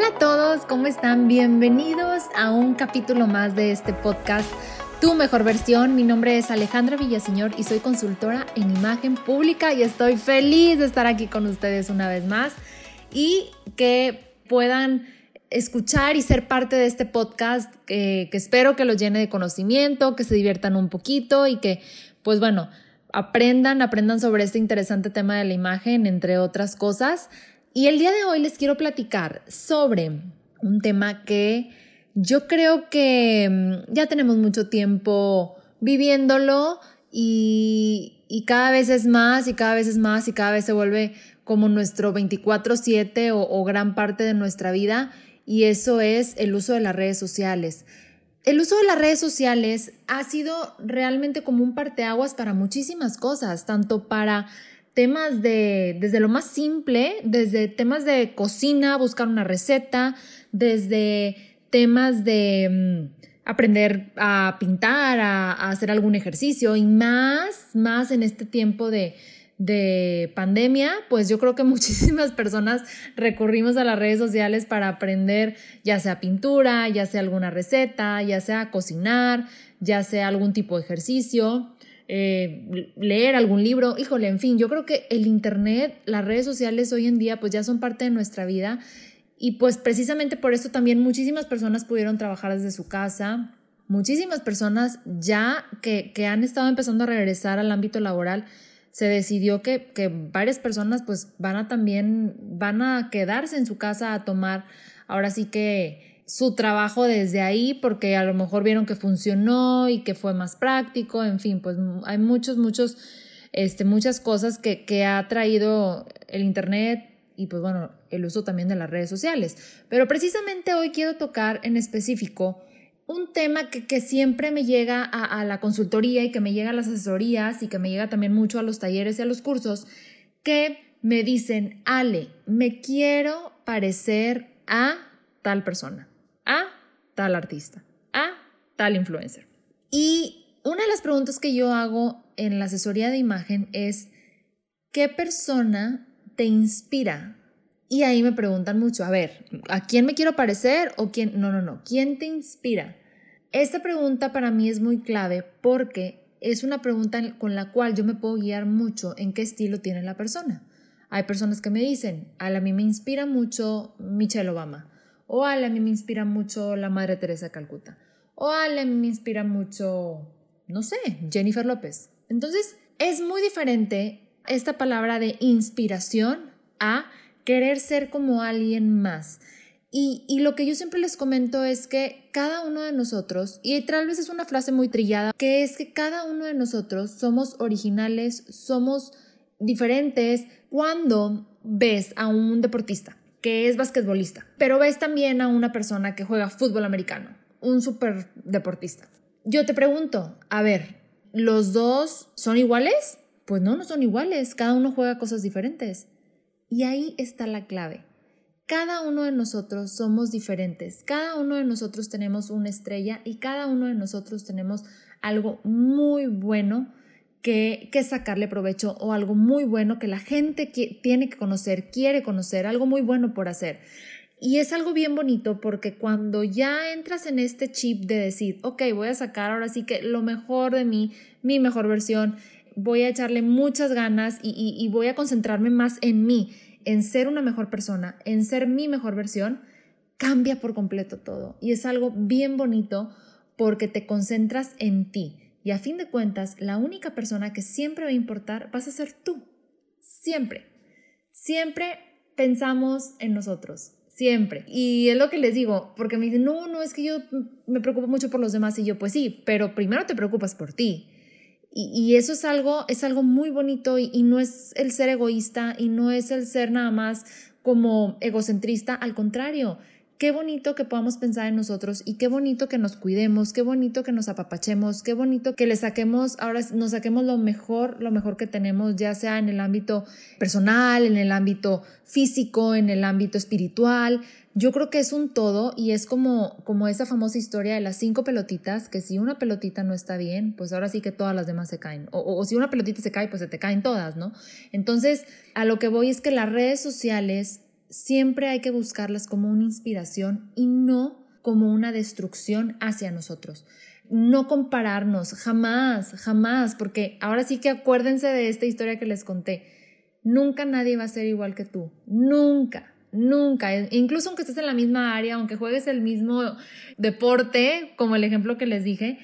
Hola a todos, ¿cómo están? Bienvenidos a un capítulo más de este podcast, Tu Mejor Versión. Mi nombre es Alejandra Villaseñor y soy consultora en imagen pública y estoy feliz de estar aquí con ustedes una vez más y que puedan escuchar y ser parte de este podcast que, espero que los llene de conocimiento, que se diviertan un poquito y que, pues bueno, aprendan, aprendan sobre este interesante tema de la imagen, entre otras cosas. Y el día de hoy les quiero platicar sobre un tema que yo creo que mm, ya tenemos mucho tiempo viviéndolo y, cada vez es más y cada vez es más y cada vez se vuelve como nuestro 24/7 o, o gran parte de nuestra vida y eso es el uso de las redes sociales. El uso de las redes sociales ha sido realmente como un parteaguas para muchísimas cosas, tanto para temas de, desde lo más simple, desde temas de cocina, buscar una receta, desde temas de mm, aprender a pintar, a, hacer algún ejercicio y más, más en este tiempo de, de pandemia, pues yo creo que muchísimas personas recurrimos a las redes sociales para aprender ya sea pintura, ya sea alguna receta, ya sea cocinar, ya sea algún tipo de ejercicio. Eh, leer algún libro, híjole, en fin, yo creo que el Internet, las redes sociales hoy en día pues ya son parte de nuestra vida y pues precisamente por esto también muchísimas personas pudieron trabajar desde su casa, muchísimas personas ya que, que han estado empezando a regresar al ámbito laboral, se decidió que, que varias personas pues van a también, van a quedarse en su casa a tomar ahora sí que su trabajo desde ahí porque a lo mejor vieron que funcionó y que fue más práctico, en fin, pues hay muchos, muchos, este, muchas cosas que, que ha traído el Internet y pues bueno, el uso también de las redes sociales. Pero precisamente hoy quiero tocar en específico un tema que, que siempre me llega a, a, la consultoría y que me llega a las asesorías y que me llega también mucho a los talleres y a los cursos, que me dicen, Ale, me quiero parecer a tal persona tal artista, a tal influencer. Y una de las preguntas que yo hago en la asesoría de imagen es, ¿qué persona te inspira? Y ahí me preguntan mucho, a ver, ¿a quién me quiero parecer o quién? No, no, no, ¿quién te inspira? Esta pregunta para mí es muy clave porque es una pregunta con la cual yo me puedo guiar mucho en qué estilo tiene la persona. Hay personas que me dicen, a mí me inspira mucho Michelle Obama o a mí me inspira mucho la Madre Teresa de Calcuta. O a mí me inspira mucho, no sé, Jennifer López. Entonces, es muy diferente esta palabra de inspiración a querer ser como alguien más. Y, y, lo que yo siempre les comento es que cada uno de nosotros, y tal vez es una frase muy trillada, que es que cada uno de nosotros somos originales, somos diferentes cuando ves a un deportista que es basquetbolista, pero ves también a una persona que juega fútbol americano, un súper deportista. Yo te pregunto, a ver, ¿los dos son iguales? Pues no, no son iguales, cada uno juega cosas diferentes. Y ahí está la clave. Cada uno de nosotros somos diferentes, cada uno de nosotros tenemos una estrella y cada uno de nosotros tenemos algo muy bueno que, que, sacarle provecho o algo muy bueno que la gente tiene que conocer, quiere conocer, algo muy bueno por hacer. Y es algo bien bonito porque cuando ya entras en este chip de decir, ok, voy a sacar ahora sí que lo mejor de mí, mi mejor versión, voy a echarle muchas ganas y voy a concentrarme más en mí, en ser una mejor persona, en ser mi mejor versión, cambia por completo todo. Y es algo bien bonito porque te concentras en ti y a fin de cuentas, la única persona que siempre va a importar vas a ser tú. Siempre. Siempre pensamos en nosotros. Siempre. Y es lo que les digo, porque me dicen, no, no, es que yo me preocupo mucho por los demás. Y yo, pues sí, pero primero te preocupas por ti. Y, y eso es algo, es algo muy bonito y, y no es el ser egoísta y no es el ser nada más como egocentrista. Al contrario, qué bonito que podamos pensar en nosotros y qué bonito que nos cuidemos, qué bonito que nos apapachemos, qué bonito que le saquemos, ahora nos saquemos lo mejor, lo mejor que tenemos, ya sea en el ámbito personal, en el ámbito físico, en el ámbito espiritual. Yo creo que es un todo y es como, como esa famosa historia de las cinco pelotitas, que si una pelotita no está bien, pues ahora sí que todas las demás se caen. O, o, o si una pelotita se cae, pues se te caen todas, ¿no? Entonces, a lo que voy es que las redes sociales siempre hay que buscarlas como una inspiración y no como una destrucción hacia nosotros. No compararnos, jamás, jamás, porque ahora sí que acuérdense de esta historia que les conté. Nunca nadie va a ser igual que tú, nunca, nunca. Incluso aunque estés en la misma área, aunque juegues el mismo deporte, como el ejemplo que les dije,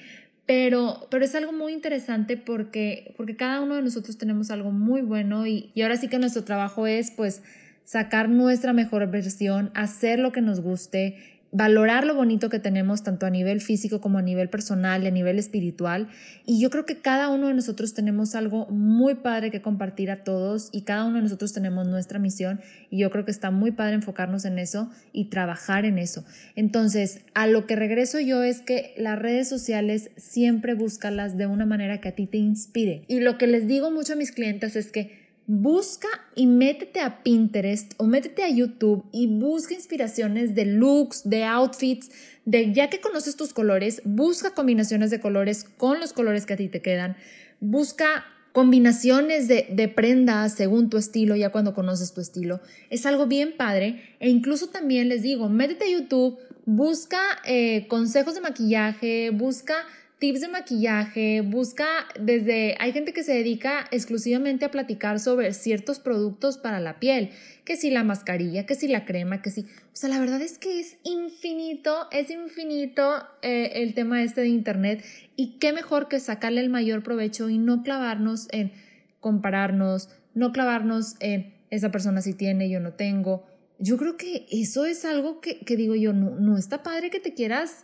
pero, pero es algo muy interesante porque, porque cada uno de nosotros tenemos algo muy bueno y, y ahora sí que nuestro trabajo es pues sacar nuestra mejor versión, hacer lo que nos guste, valorar lo bonito que tenemos tanto a nivel físico como a nivel personal y a nivel espiritual. Y yo creo que cada uno de nosotros tenemos algo muy padre que compartir a todos y cada uno de nosotros tenemos nuestra misión y yo creo que está muy padre enfocarnos en eso y trabajar en eso. Entonces, a lo que regreso yo es que las redes sociales siempre búscalas de una manera que a ti te inspire. Y lo que les digo mucho a mis clientes es que busca y métete a Pinterest o métete a YouTube y busca inspiraciones de looks, de outfits, de ya que conoces tus colores, busca combinaciones de colores con los colores que a ti te quedan, busca combinaciones de, prendas según tu estilo, ya cuando conoces tu estilo. Es algo bien padre e incluso también les digo, métete a YouTube, busca eh, consejos de maquillaje, busca tips de maquillaje, busca desde, hay gente que se dedica exclusivamente a platicar sobre ciertos productos para la piel, que si la mascarilla, que si la crema, que si, o sea, la verdad es que es infinito, es infinito eh, el tema este de internet y qué mejor que sacarle el mayor provecho y no clavarnos en compararnos, no clavarnos en esa persona si tiene, yo no tengo. Yo creo que eso es algo que, que digo yo, no, no está padre que te quieras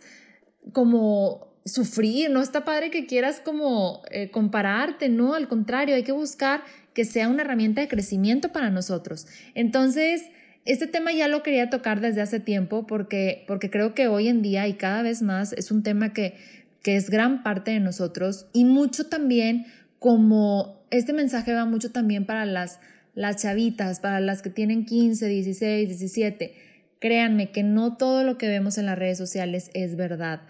como sufrir, no está padre que quieras como eh, compararte, no, al contrario, hay que buscar que sea una herramienta de crecimiento para nosotros. Entonces, este tema ya lo quería tocar desde hace tiempo porque, porque creo que hoy en día y cada vez más es un tema que, que es gran parte de nosotros y mucho también como este mensaje va mucho también para las, las chavitas, para las que tienen 15, 16, 17. Créanme que no todo lo que vemos en las redes sociales es verdad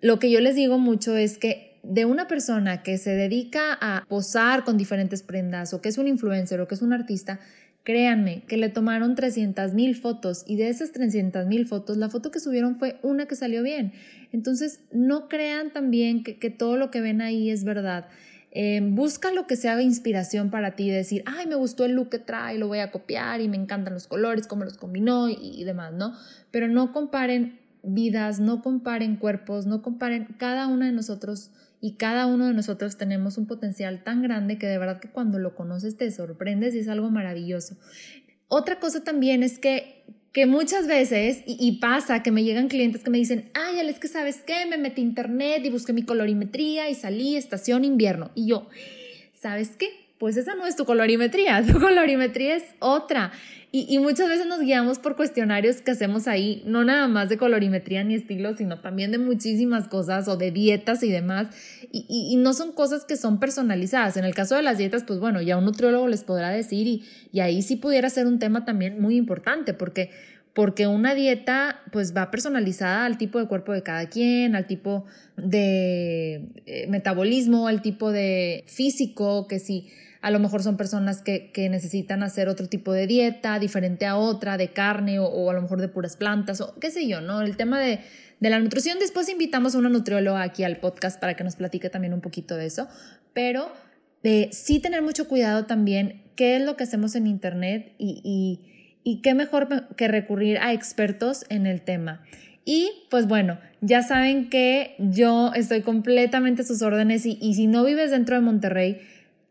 lo que yo les digo mucho es que de una persona que se dedica a posar con diferentes prendas o que es un influencer o que es un artista, créanme que le tomaron 300 mil fotos y de esas 300 mil fotos la foto que subieron fue una que salió bien. Entonces no crean también que, todo lo que ven ahí es verdad. Eh, busca lo que se haga inspiración para ti, decir, ay, me gustó el look que trae, lo voy a copiar y me encantan los colores, cómo los combinó y demás, ¿no? Pero no comparen vidas, no comparen cuerpos, no comparen cada una de nosotros y cada uno de nosotros tenemos un potencial tan grande que de verdad que cuando lo conoces te sorprendes y es algo maravilloso. Otra cosa también es que, que muchas veces, y, pasa que me llegan clientes que me dicen, ay, es que sabes qué, me metí internet y busqué mi colorimetría y salí estación invierno. Y yo, ¿sabes qué? Pues esa no es tu colorimetría, tu colorimetría es otra. Y, muchas veces nos guiamos por cuestionarios que hacemos ahí, no nada más de colorimetría ni estilo, sino también de muchísimas cosas o de dietas y demás. Y, y, no son cosas que son personalizadas. En el caso de las dietas, pues bueno, ya un nutriólogo les podrá decir y, y ahí sí pudiera ser un tema también muy importante porque porque una dieta pues va personalizada al tipo de cuerpo de cada quien, al tipo de eh, metabolismo, al tipo de físico, que si a lo mejor son personas que, necesitan hacer otro tipo de dieta, diferente a otra, de carne o, a lo mejor de puras plantas o qué sé yo, ¿no? El tema de, la nutrición, después invitamos a una nutrióloga aquí al podcast para que nos platique también un poquito de eso, pero eh, sí tener mucho cuidado también qué es lo que hacemos en Internet y, y qué mejor que recurrir a expertos en el tema. Y pues bueno, ya saben que yo estoy completamente a sus órdenes y, y si no vives dentro de Monterrey,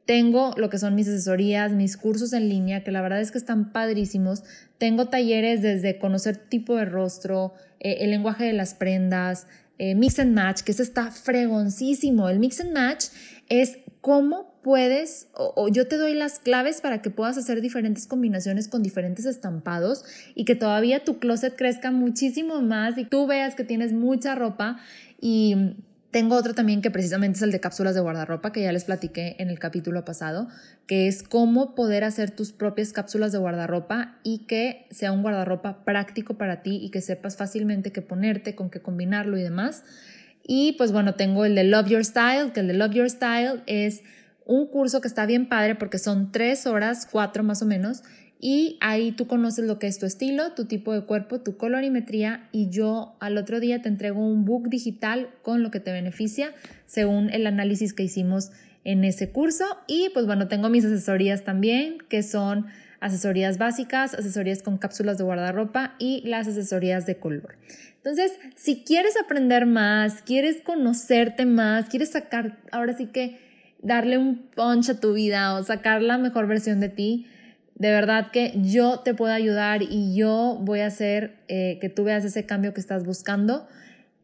tengo lo que son mis asesorías, mis cursos en línea, que la verdad es que están padrísimos. Tengo talleres desde conocer tipo de rostro, eh, el lenguaje de las prendas, eh, mix and match, que eso está fregoncísimo. El mix and match es cómo puedes, o, yo te doy las claves para que puedas hacer diferentes combinaciones con diferentes estampados y que todavía tu closet crezca muchísimo más y tú veas que tienes mucha ropa y tengo otro también que precisamente es el de cápsulas de guardarropa, que ya les platiqué en el capítulo pasado, que es cómo poder hacer tus propias cápsulas de guardarropa y que sea un guardarropa práctico para ti y que sepas fácilmente qué ponerte, con qué combinarlo y demás. Y pues bueno, tengo el de Love Your Style, que el de Love Your Style es un curso que está bien padre porque son tres horas, cuatro más o menos, y ahí tú conoces lo que es tu estilo, tu tipo de cuerpo, tu colorimetría y yo al otro día te entrego un book digital con lo que te beneficia según el análisis que hicimos en ese curso y pues bueno, tengo mis asesorías también que son asesorías básicas, asesorías con cápsulas de guardarropa y las asesorías de color. Entonces, si quieres aprender más, quieres conocerte más, quieres sacar, ahora sí que darle un punch a tu vida o sacar la mejor versión de ti, de verdad que yo te puedo ayudar y yo voy a hacer eh, que tú veas ese cambio que estás buscando.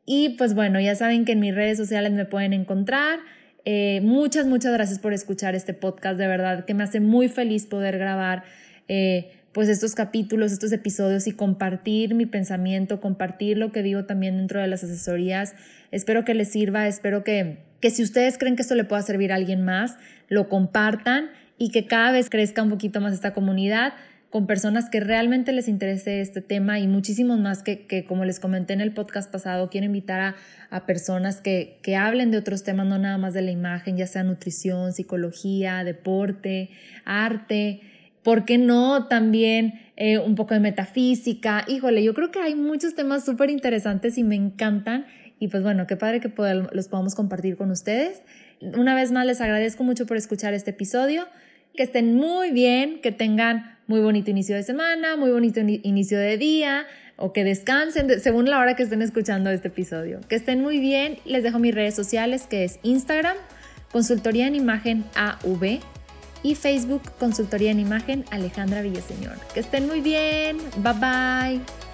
Y pues bueno, ya saben que en mis redes sociales me pueden encontrar. Eh, muchas, muchas gracias por escuchar este podcast. De verdad que me hace muy feliz poder grabar eh, pues estos capítulos, estos episodios y compartir mi pensamiento, compartir lo que digo también dentro de las asesorías. Espero que les sirva, espero que, que si ustedes creen que esto le pueda servir a alguien más, lo compartan y que cada vez crezca un poquito más esta comunidad con personas que realmente les interese este tema y muchísimos más que, que como les comenté en el podcast pasado, quiero invitar a, a personas que, que, hablen de otros temas, no nada más de la imagen, ya sea nutrición, psicología, deporte, arte, ¿por qué no también eh, un poco de metafísica? Híjole, yo creo que hay muchos temas súper interesantes y me encantan y pues bueno, qué padre que los podamos compartir con ustedes. Una vez más les agradezco mucho por escuchar este episodio que estén muy bien, que tengan muy bonito inicio de semana, muy bonito inicio de día o que descansen según la hora que estén escuchando este episodio. Que estén muy bien. Les dejo mis redes sociales que es Instagram, Consultoría en Imagen AV y Facebook, Consultoría en Imagen Alejandra Villaseñor. Que estén muy bien. Bye bye.